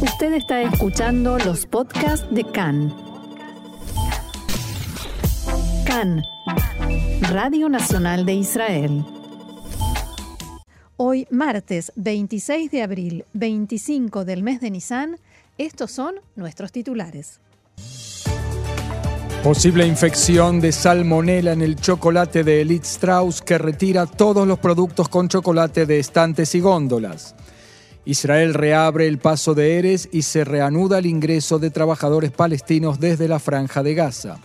Usted está escuchando los podcasts de CAN. CAN, Radio Nacional de Israel. Hoy, martes 26 de abril, 25 del mes de Nisan, estos son nuestros titulares. Posible infección de salmonela en el chocolate de Elite Strauss que retira todos los productos con chocolate de estantes y góndolas. Israel reabre el paso de Eres y se reanuda el ingreso de trabajadores palestinos desde la franja de Gaza.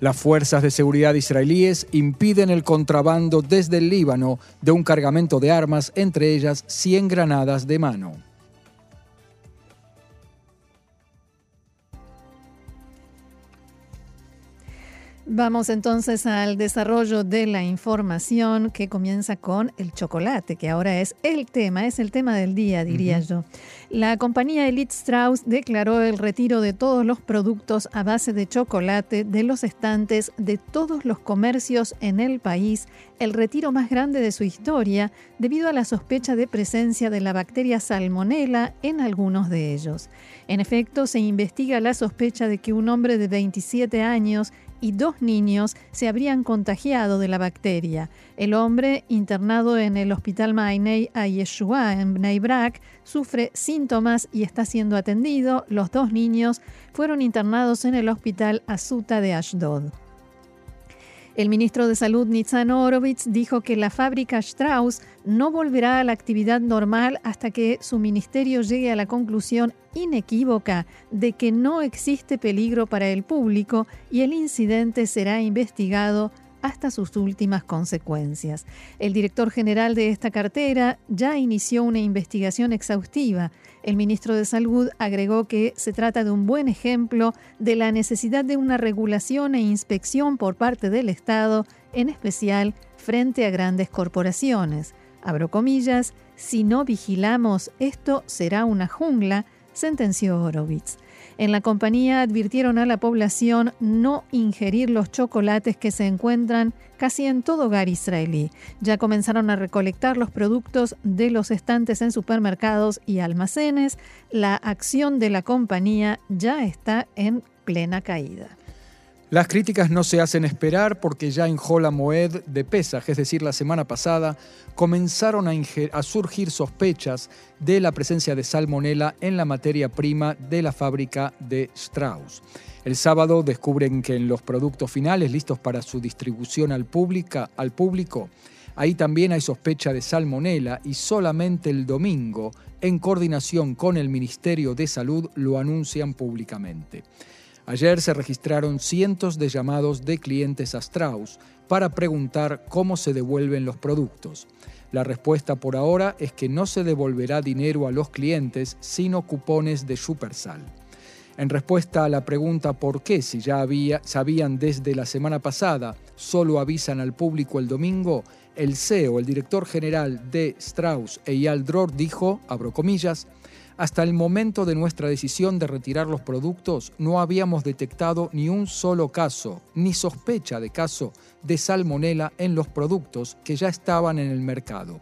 Las fuerzas de seguridad israelíes impiden el contrabando desde el Líbano de un cargamento de armas, entre ellas 100 granadas de mano. Vamos entonces al desarrollo de la información que comienza con el chocolate, que ahora es el tema, es el tema del día, diría yo. La compañía Elite Strauss declaró el retiro de todos los productos a base de chocolate de los estantes de todos los comercios en el país, el retiro más grande de su historia, debido a la sospecha de presencia de la bacteria salmonella en algunos de ellos. En efecto, se investiga la sospecha de que un hombre de 27 años y dos niños se habrían contagiado de la bacteria. El hombre, internado en el hospital Mainei a Yeshua en Bnei Brak, sufre síntomas y está siendo atendido. Los dos niños fueron internados en el hospital Asuta de Ashdod. El ministro de Salud Nitzan Horowitz dijo que la fábrica Strauss no volverá a la actividad normal hasta que su ministerio llegue a la conclusión inequívoca de que no existe peligro para el público y el incidente será investigado hasta sus últimas consecuencias. El director general de esta cartera ya inició una investigación exhaustiva. El ministro de Salud agregó que se trata de un buen ejemplo de la necesidad de una regulación e inspección por parte del Estado, en especial frente a grandes corporaciones. Abro comillas, si no vigilamos, esto será una jungla, sentenció Horowitz. En la compañía advirtieron a la población no ingerir los chocolates que se encuentran casi en todo hogar israelí. Ya comenzaron a recolectar los productos de los estantes en supermercados y almacenes. La acción de la compañía ya está en plena caída. Las críticas no se hacen esperar porque ya en Jola Moed de Pesaj, es decir, la semana pasada, comenzaron a, surgir sospechas de la presencia de salmonela en la materia prima de la fábrica de Strauss. El sábado descubren que en los productos finales listos para su distribución al, al público, ahí también hay sospecha de salmonela y solamente el domingo, en coordinación con el Ministerio de Salud, lo anuncian públicamente. Ayer se registraron cientos de llamados de clientes a Strauss para preguntar cómo se devuelven los productos. La respuesta por ahora es que no se devolverá dinero a los clientes, sino cupones de Supersal. En respuesta a la pregunta por qué, si ya sabían desde la semana pasada, solo avisan al público el domingo, el CEO, el director general de Strauss, Eyal Dror, dijo, abro comillas, hasta el momento de nuestra decisión de retirar los productos, no habíamos detectado ni un solo caso, ni sospecha de caso de salmonela en los productos que ya estaban en el mercado.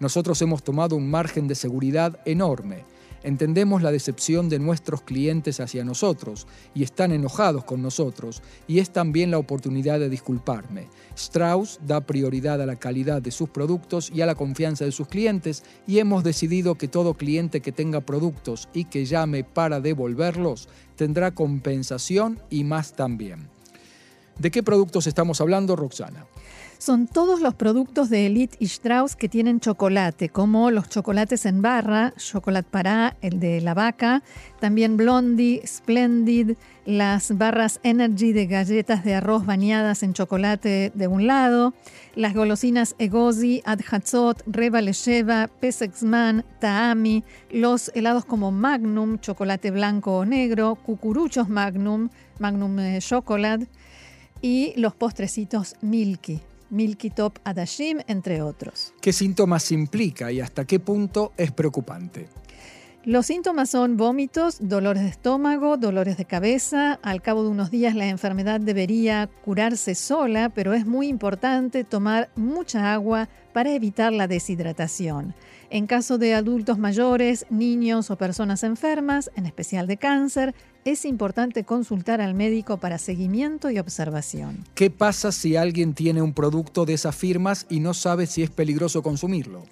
Nosotros hemos tomado un margen de seguridad enorme Entendemos la decepción de nuestros clientes hacia nosotros y están enojados con nosotros y es también la oportunidad de disculparme. Strauss da prioridad a la calidad de sus productos y a la confianza de sus clientes y hemos decidido que todo cliente que tenga productos y que llame para devolverlos tendrá compensación y más también. ¿De qué productos estamos hablando, Roxana? Son todos los productos de Elite y Strauss que tienen chocolate, como los chocolates en barra, Chocolate Para, el de la vaca, también Blondie, Splendid, las barras Energy de galletas de arroz bañadas en chocolate de un lado, las golosinas Egozi, Adhatzot, Reba Lesheva, Pesexman, Taami, los helados como Magnum, chocolate blanco o negro, cucuruchos Magnum, Magnum eh, Chocolate y los postrecitos Milky. Milky Top Adashim, entre otros. ¿Qué síntomas implica y hasta qué punto es preocupante? Los síntomas son vómitos, dolores de estómago, dolores de cabeza. Al cabo de unos días la enfermedad debería curarse sola, pero es muy importante tomar mucha agua para evitar la deshidratación. En caso de adultos mayores, niños o personas enfermas, en especial de cáncer, es importante consultar al médico para seguimiento y observación. ¿Qué pasa si alguien tiene un producto de esas firmas y no sabe si es peligroso consumirlo?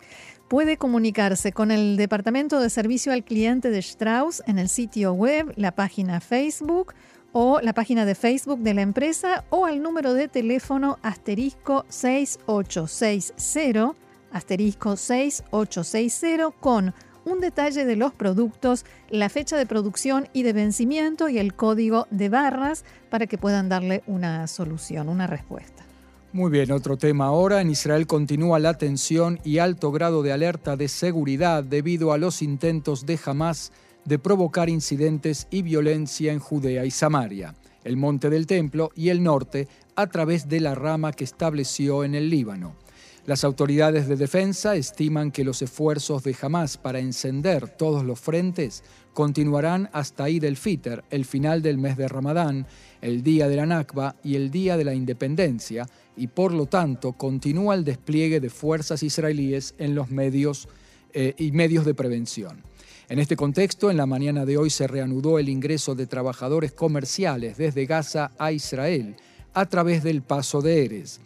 Puede comunicarse con el Departamento de Servicio al Cliente de Strauss en el sitio web, la página Facebook o la página de Facebook de la empresa o al número de teléfono asterisco 6860, asterisco 6860 con un detalle de los productos, la fecha de producción y de vencimiento y el código de barras para que puedan darle una solución, una respuesta. Muy bien, otro tema ahora. En Israel continúa la tensión y alto grado de alerta de seguridad debido a los intentos de Hamas de provocar incidentes y violencia en Judea y Samaria, el monte del templo y el norte a través de la rama que estableció en el Líbano. Las autoridades de defensa estiman que los esfuerzos de Hamas para encender todos los frentes continuarán hasta Eid el-Fitr, el final del mes de Ramadán, el día de la Nakba y el día de la independencia, y por lo tanto continúa el despliegue de fuerzas israelíes en los medios eh, y medios de prevención. En este contexto, en la mañana de hoy se reanudó el ingreso de trabajadores comerciales desde Gaza a Israel a través del paso de Eres.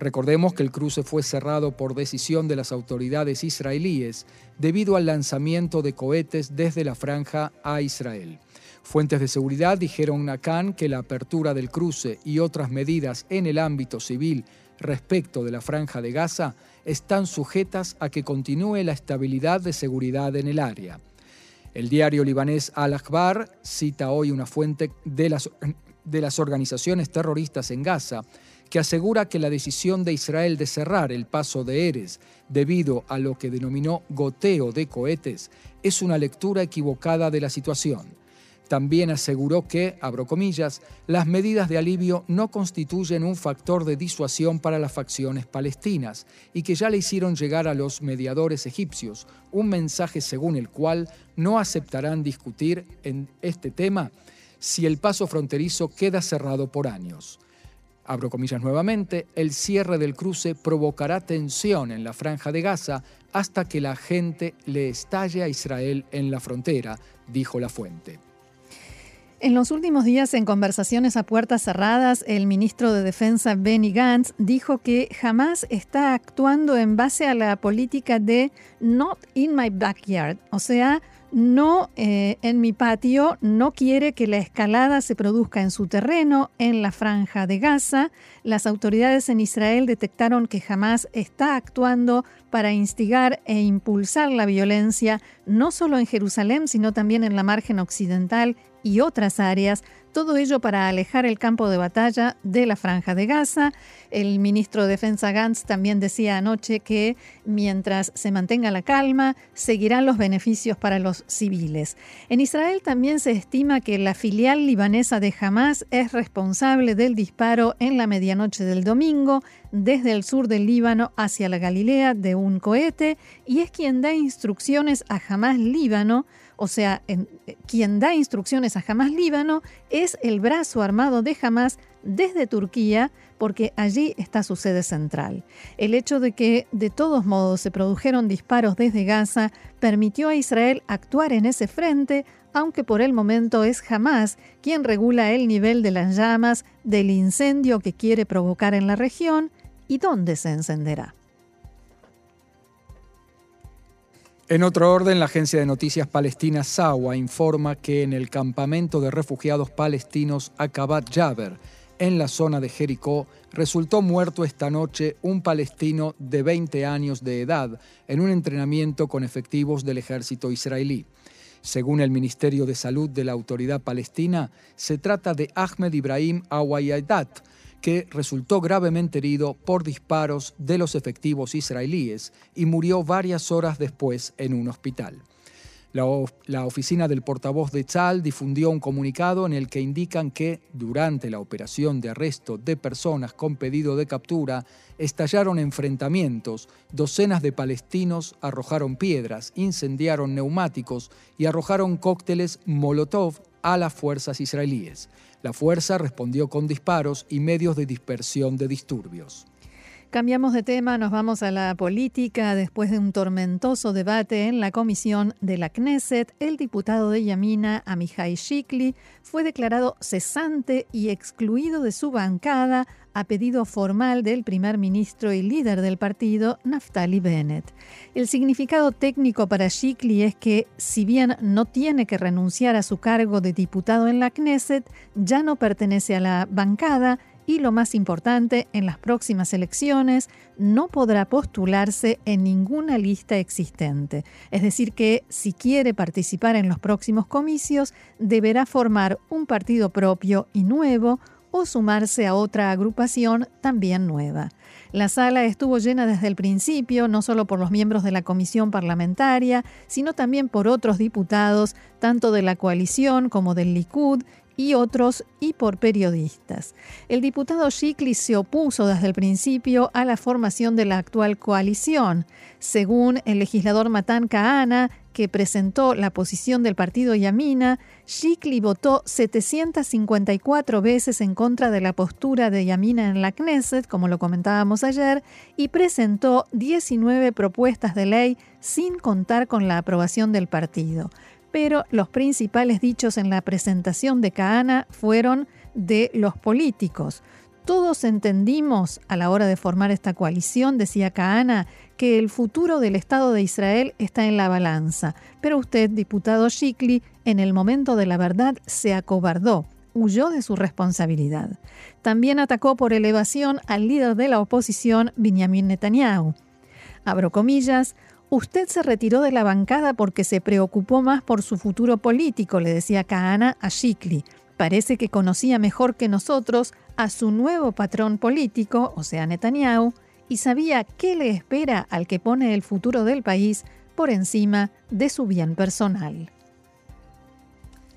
Recordemos que el cruce fue cerrado por decisión de las autoridades israelíes debido al lanzamiento de cohetes desde la franja a Israel. Fuentes de seguridad dijeron a Khan que la apertura del cruce y otras medidas en el ámbito civil respecto de la franja de Gaza están sujetas a que continúe la estabilidad de seguridad en el área. El diario libanés Al-Akhbar cita hoy una fuente de las, de las organizaciones terroristas en Gaza que asegura que la decisión de Israel de cerrar el paso de Eres debido a lo que denominó goteo de cohetes es una lectura equivocada de la situación. También aseguró que, abro comillas, las medidas de alivio no constituyen un factor de disuasión para las facciones palestinas y que ya le hicieron llegar a los mediadores egipcios un mensaje según el cual no aceptarán discutir en este tema si el paso fronterizo queda cerrado por años. Abro comillas nuevamente, el cierre del cruce provocará tensión en la franja de Gaza hasta que la gente le estalle a Israel en la frontera, dijo la fuente. En los últimos días, en conversaciones a puertas cerradas, el ministro de Defensa Benny Gantz dijo que jamás está actuando en base a la política de not in my backyard, o sea, no eh, en mi patio, no quiere que la escalada se produzca en su terreno, en la franja de Gaza. Las autoridades en Israel detectaron que jamás está actuando para instigar e impulsar la violencia, no solo en Jerusalén, sino también en la margen occidental y otras áreas, todo ello para alejar el campo de batalla de la franja de Gaza. El ministro de Defensa Gantz también decía anoche que mientras se mantenga la calma, seguirán los beneficios para los civiles. En Israel también se estima que la filial libanesa de Hamas es responsable del disparo en la medianoche del domingo desde el sur del Líbano hacia la Galilea de un cohete y es quien da instrucciones a Hamas Líbano o sea, eh, quien da instrucciones a Hamas Líbano es el brazo armado de Hamas desde Turquía, porque allí está su sede central. El hecho de que de todos modos se produjeron disparos desde Gaza permitió a Israel actuar en ese frente, aunque por el momento es Hamas quien regula el nivel de las llamas del incendio que quiere provocar en la región y dónde se encenderá. En otro orden, la agencia de noticias palestina SAWA informa que en el campamento de refugiados palestinos Akabat Jaber, en la zona de Jericó, resultó muerto esta noche un palestino de 20 años de edad en un entrenamiento con efectivos del ejército israelí. Según el Ministerio de Salud de la Autoridad Palestina, se trata de Ahmed Ibrahim Awayadat, que resultó gravemente herido por disparos de los efectivos israelíes y murió varias horas después en un hospital. La, oficina del portavoz de Tzal difundió un comunicado en el que indican que durante la operación de arresto de personas con pedido de captura estallaron enfrentamientos, docenas de palestinos arrojaron piedras, incendiaron neumáticos y arrojaron cócteles Molotov a las fuerzas israelíes. La fuerza respondió con disparos y medios de dispersión de disturbios. Cambiamos de tema, nos vamos a la política. Después de un tormentoso debate en la comisión de la Knesset, el diputado de Yamina, Amihai Shikli, fue declarado cesante y excluido de su bancada a pedido formal del primer ministro y líder del partido, Naftali Bennett. El significado técnico para Shikli es que, si bien no tiene que renunciar a su cargo de diputado en la Knesset, ya no pertenece a la bancada y lo más importante, en las próximas elecciones no podrá postularse en ninguna lista existente. Es decir, que si quiere participar en los próximos comicios, deberá formar un partido propio y nuevo o sumarse a otra agrupación también nueva. La sala estuvo llena desde el principio, no solo por los miembros de la comisión parlamentaria, sino también por otros diputados, tanto de la coalición como del Likud, y otros y por periodistas. El diputado Shikli se opuso desde el principio a la formación de la actual coalición. Según el legislador Matan Kahana, que presentó la posición del partido Yamina, Shikli votó 754 veces en contra de la postura de Yamina en la Knesset, como lo comentábamos ayer, y presentó 19 propuestas de ley sin contar con la aprobación del partido pero los principales dichos en la presentación de Kahana fueron de los políticos. Todos entendimos a la hora de formar esta coalición, decía Kahana, que el futuro del Estado de Israel está en la balanza, pero usted, diputado Shikli, en el momento de la verdad se acobardó, huyó de su responsabilidad. También atacó por elevación al líder de la oposición, Benjamin Netanyahu. Abro comillas, Usted se retiró de la bancada porque se preocupó más por su futuro político, le decía Kahana a Shikli. Parece que conocía mejor que nosotros a su nuevo patrón político, o sea, Netanyahu, y sabía qué le espera al que pone el futuro del país por encima de su bien personal.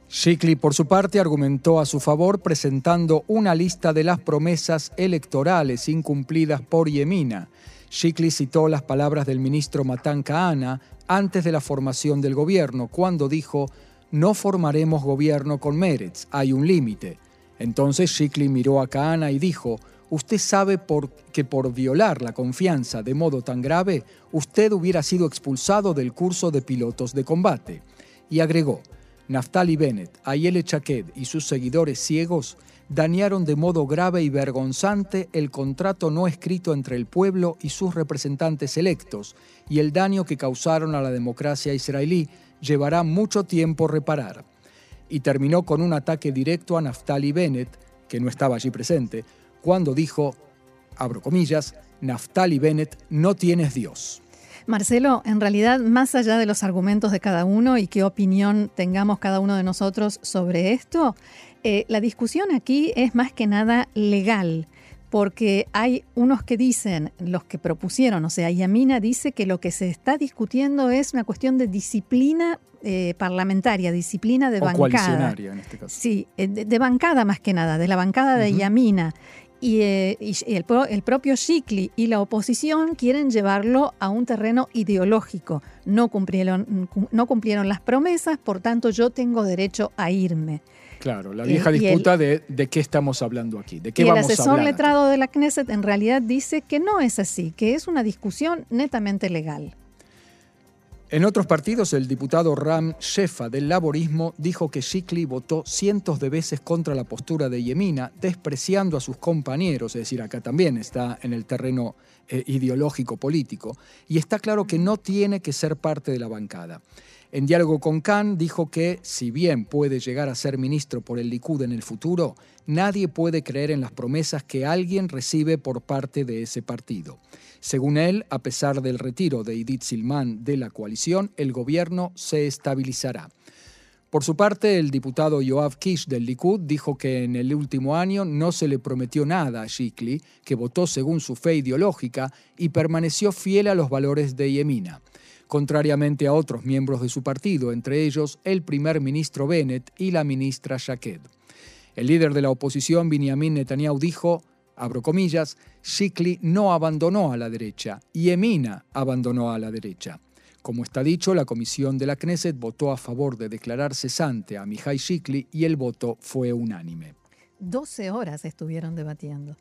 Shikli, por su parte, argumentó a su favor presentando una lista de las promesas electorales incumplidas por Yemina Shikli citó las palabras del ministro Matan Kahana antes de la formación del gobierno, cuando dijo, no formaremos gobierno con Meretz, hay un límite. Entonces Shikli miró a Kahana y dijo, usted sabe que por violar la confianza de modo tan grave, usted hubiera sido expulsado del curso de pilotos de combate. Y agregó, Naftali Bennett, Ayele Chaked y sus seguidores ciegos dañaron de modo grave y vergonzante el contrato no escrito entre el pueblo y sus representantes electos, y el daño que causaron a la democracia israelí llevará mucho tiempo reparar. Y terminó con un ataque directo a Naftali Bennett, que no estaba allí presente, cuando dijo, abro comillas, Naftali Bennett, no tienes Dios. Marcelo, en realidad, más allá de los argumentos de cada uno y qué opinión tengamos cada uno de nosotros sobre esto, eh, la discusión aquí es más que nada legal, porque hay unos que dicen, los que propusieron, o sea, Yamina dice que lo que se está discutiendo es una cuestión de disciplina eh, parlamentaria, disciplina de bancada. en este caso. Sí, eh, de, bancada más que nada, de la bancada de Yamina. Y, el, el, propio Shikli y la oposición quieren llevarlo a un terreno ideológico. No cumplieron, no cumplieron las promesas, por tanto yo tengo derecho a irme. Claro, la vieja disputa de, de, qué estamos hablando aquí, de qué y el asesor letrado de la Knesset en realidad dice que no es así, que es una discusión netamente legal. En otros partidos, el diputado Ram Shefa del laborismo dijo que Shikli votó cientos de veces contra la postura de Yemina, despreciando a sus compañeros, es decir, acá también está en el terreno eh, ideológico político, y está claro que no tiene que ser parte de la bancada. En diálogo con Khan dijo que, si bien puede llegar a ser ministro por el Likud en el futuro, nadie puede creer en las promesas que alguien recibe por parte de ese partido. Según él, a pesar del retiro de Edith Silman de la coalición, el gobierno se estabilizará. Por su parte, el diputado Yoav Kish del Likud dijo que en el último año no se le prometió nada a Shikli, que votó según su fe ideológica y permaneció fiel a los valores de Yemina. contrariamente a otros miembros de su partido, entre ellos el primer ministro Bennett y la ministra Shaked. El líder de la oposición, Benjamin Netanyahu, dijo, abro comillas, Shikli no abandonó a la derecha, y Emina abandonó a la derecha. Como está dicho, la comisión de la Knesset votó a favor de declarar cesante a Mihai Shikli y el voto fue unánime. 12 horas estuvieron debatiendo.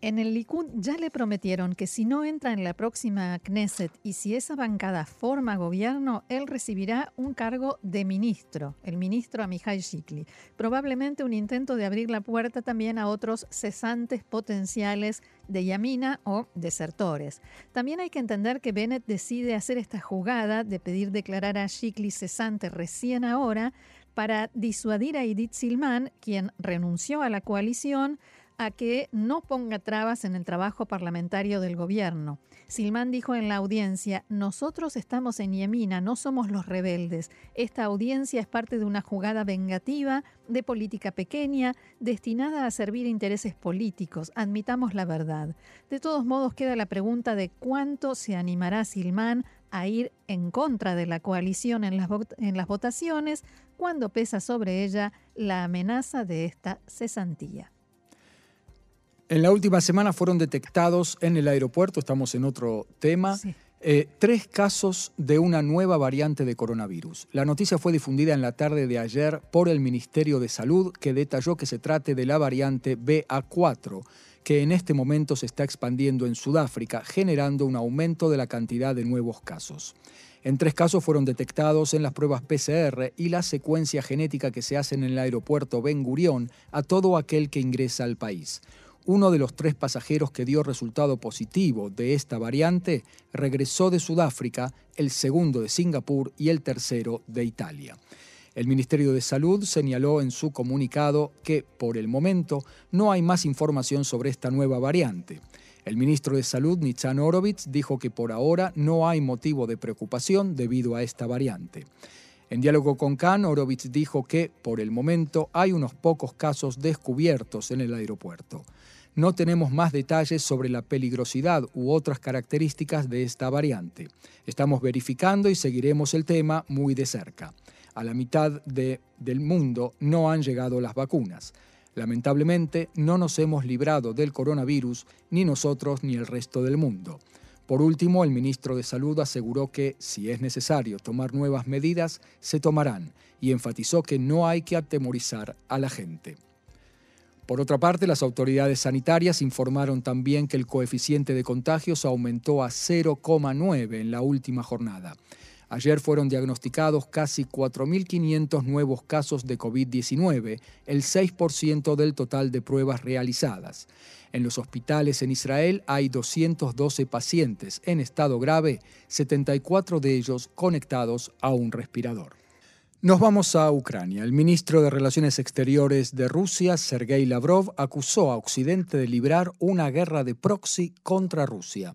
En el Likud ya le prometieron que si no entra en la próxima Knesset y si esa bancada forma gobierno, él recibirá un cargo de ministro, el ministro Amihai Shikli. Probablemente un intento de abrir la puerta también a otros cesantes potenciales de Yamina o desertores. También hay que entender que Bennett decide hacer esta jugada de pedir declarar a Shikli cesante recién ahora para disuadir a Edith Silman, quien renunció a la coalición, a que no ponga trabas en el trabajo parlamentario del gobierno. Silman dijo en la audiencia, nosotros estamos en Yemina, no somos los rebeldes. Esta audiencia es parte de una jugada vengativa de política pequeña destinada a servir intereses políticos. Admitamos la verdad. De todos modos queda la pregunta de cuánto se animará Silman a ir en contra de la coalición en las, en las votaciones cuando pesa sobre ella la amenaza de esta cesantía. En la última semana fueron detectados en el aeropuerto, estamos en otro tema, eh, tres casos de una nueva variante de coronavirus. La noticia fue difundida en la tarde de ayer por el Ministerio de Salud, que detalló que se trate de la variante BA4 que en este momento se está expandiendo en Sudáfrica, generando un aumento de la cantidad de nuevos casos. En tres casos fueron detectados en las pruebas PCR y la secuencia genética que se hace en el aeropuerto Ben Gurión a todo aquel que ingresa al país. Uno de los tres pasajeros que dio resultado positivo de esta variante regresó de Sudáfrica, el segundo de Singapur y el tercero de Italia. El Ministerio de Salud señaló en su comunicado que, por el momento, no hay más información sobre esta nueva variante. El ministro de Salud, Nitzan Orovitz, dijo que por ahora no hay motivo de preocupación debido a esta variante. En diálogo con Khan, Orovitz dijo que, por el momento, hay unos pocos casos descubiertos en el aeropuerto. No tenemos más detalles sobre la peligrosidad u otras características de esta variante. Estamos verificando y seguiremos el tema muy de cerca a la mitad del mundo no han llegado las vacunas. Lamentablemente, no nos hemos librado del coronavirus, ni nosotros ni el resto del mundo. Por último, el ministro de Salud aseguró que, si es necesario tomar nuevas medidas, se tomarán, y enfatizó que no hay que atemorizar a la gente. Por otra parte, las autoridades sanitarias informaron también que el coeficiente de contagios aumentó a 0,9 en la última jornada. Ayer fueron diagnosticados casi 4.500 nuevos casos de COVID-19, el 6% del total de pruebas realizadas. En los hospitales en Israel hay 212 pacientes en estado grave, 74 de ellos conectados a un respirador. Nos vamos a Ucrania. El ministro de Relaciones Exteriores de Rusia, Sergei Lavrov, acusó a Occidente de librar una guerra de proxy contra Rusia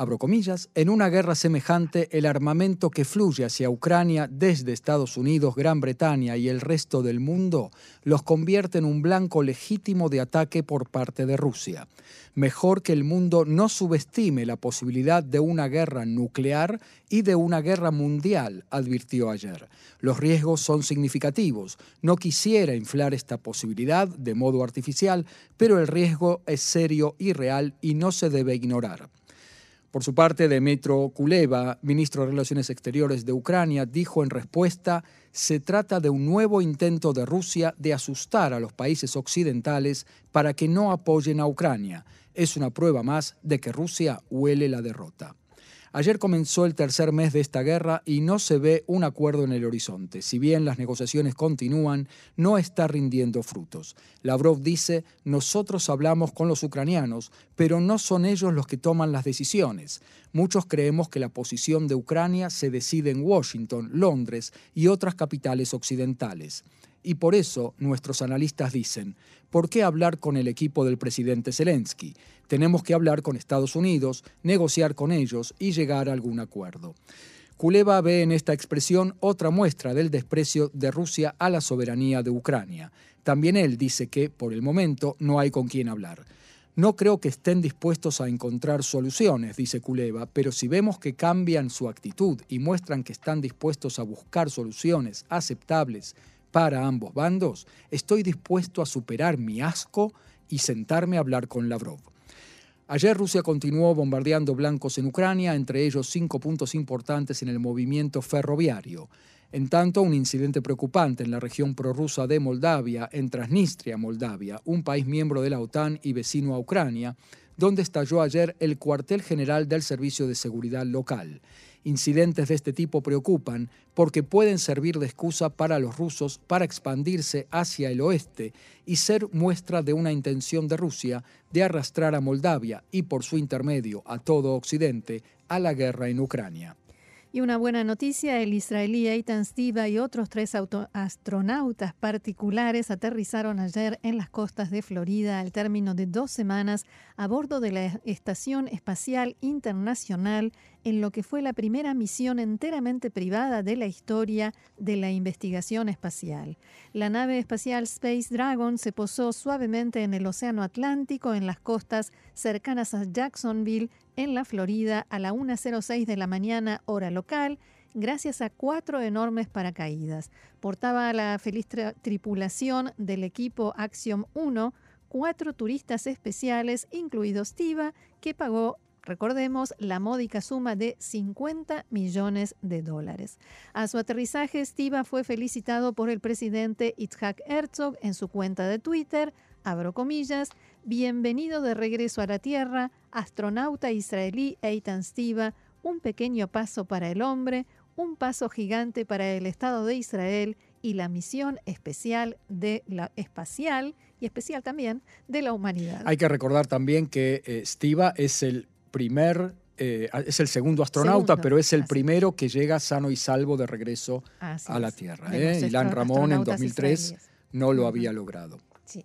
abro comillas, en una guerra semejante el armamento que fluye hacia Ucrania desde Estados Unidos, Gran Bretaña y el resto del mundo los convierte en un blanco legítimo de ataque por parte de Rusia. Mejor que el mundo no subestime la posibilidad de una guerra nuclear y de una guerra mundial, advirtió ayer. Los riesgos son significativos. No quisiera inflar esta posibilidad de modo artificial, pero el riesgo es serio y real y no se debe ignorar. Por su parte, Demetro Kuleva, ministro de Relaciones Exteriores de Ucrania, dijo en respuesta, se trata de un nuevo intento de Rusia de asustar a los países occidentales para que no apoyen a Ucrania. Es una prueba más de que Rusia huele la derrota. Ayer comenzó el tercer mes de esta guerra y no se ve un acuerdo en el horizonte. Si bien las negociaciones continúan, no está rindiendo frutos. Lavrov dice, nosotros hablamos con los ucranianos, pero no son ellos los que toman las decisiones. Muchos creemos que la posición de Ucrania se decide en Washington, Londres y otras capitales occidentales. Y por eso nuestros analistas dicen, ¿por qué hablar con el equipo del presidente Zelensky? Tenemos que hablar con Estados Unidos, negociar con ellos y llegar a algún acuerdo. Kuleva ve en esta expresión otra muestra del desprecio de Rusia a la soberanía de Ucrania. También él dice que, por el momento, no hay con quién hablar. No creo que estén dispuestos a encontrar soluciones, dice Kuleva, pero si vemos que cambian su actitud y muestran que están dispuestos a buscar soluciones aceptables para ambos bandos, estoy dispuesto a superar mi asco y sentarme a hablar con Lavrov. Ayer Rusia continuó bombardeando blancos en Ucrania, entre ellos cinco puntos importantes en el movimiento ferroviario. En tanto, un incidente preocupante en la región prorrusa de Moldavia, en Transnistria, Moldavia, un país miembro de la OTAN y vecino a Ucrania, donde estalló ayer el cuartel general del Servicio de Seguridad Local. Incidentes de este tipo preocupan porque pueden servir de excusa para los rusos para expandirse hacia el oeste y ser muestra de una intención de Rusia de arrastrar a Moldavia y por su intermedio a todo Occidente a la guerra en Ucrania. Y una buena noticia, el israelí Eitan Stiva y otros tres astronautas particulares aterrizaron ayer en las costas de Florida al término de dos semanas a bordo de la Estación Espacial Internacional en lo que fue la primera misión enteramente privada de la historia de la investigación espacial. La nave espacial Space Dragon se posó suavemente en el Océano Atlántico en las costas cercanas a Jacksonville, en la Florida, a la 1.06 de la mañana hora local, gracias a cuatro enormes paracaídas. Portaba la feliz tripulación del equipo Axiom 1 cuatro turistas especiales, incluido Stiva, que pagó recordemos, la módica suma de 50 millones de dólares. A su aterrizaje, Stiva fue felicitado por el presidente Itzhak Herzog en su cuenta de Twitter, abro comillas, bienvenido de regreso a la Tierra, astronauta israelí Eitan Stiva, un pequeño paso para el hombre, un paso gigante para el Estado de Israel y la misión especial de la espacial y especial también de la humanidad. Hay que recordar también que eh, Stiva es el primer, eh, es el segundo astronauta, pero es el primero que llega sano y salvo de regreso a la Tierra. ¿eh? Ilan Ramón en 2003 no lo había logrado. Sí.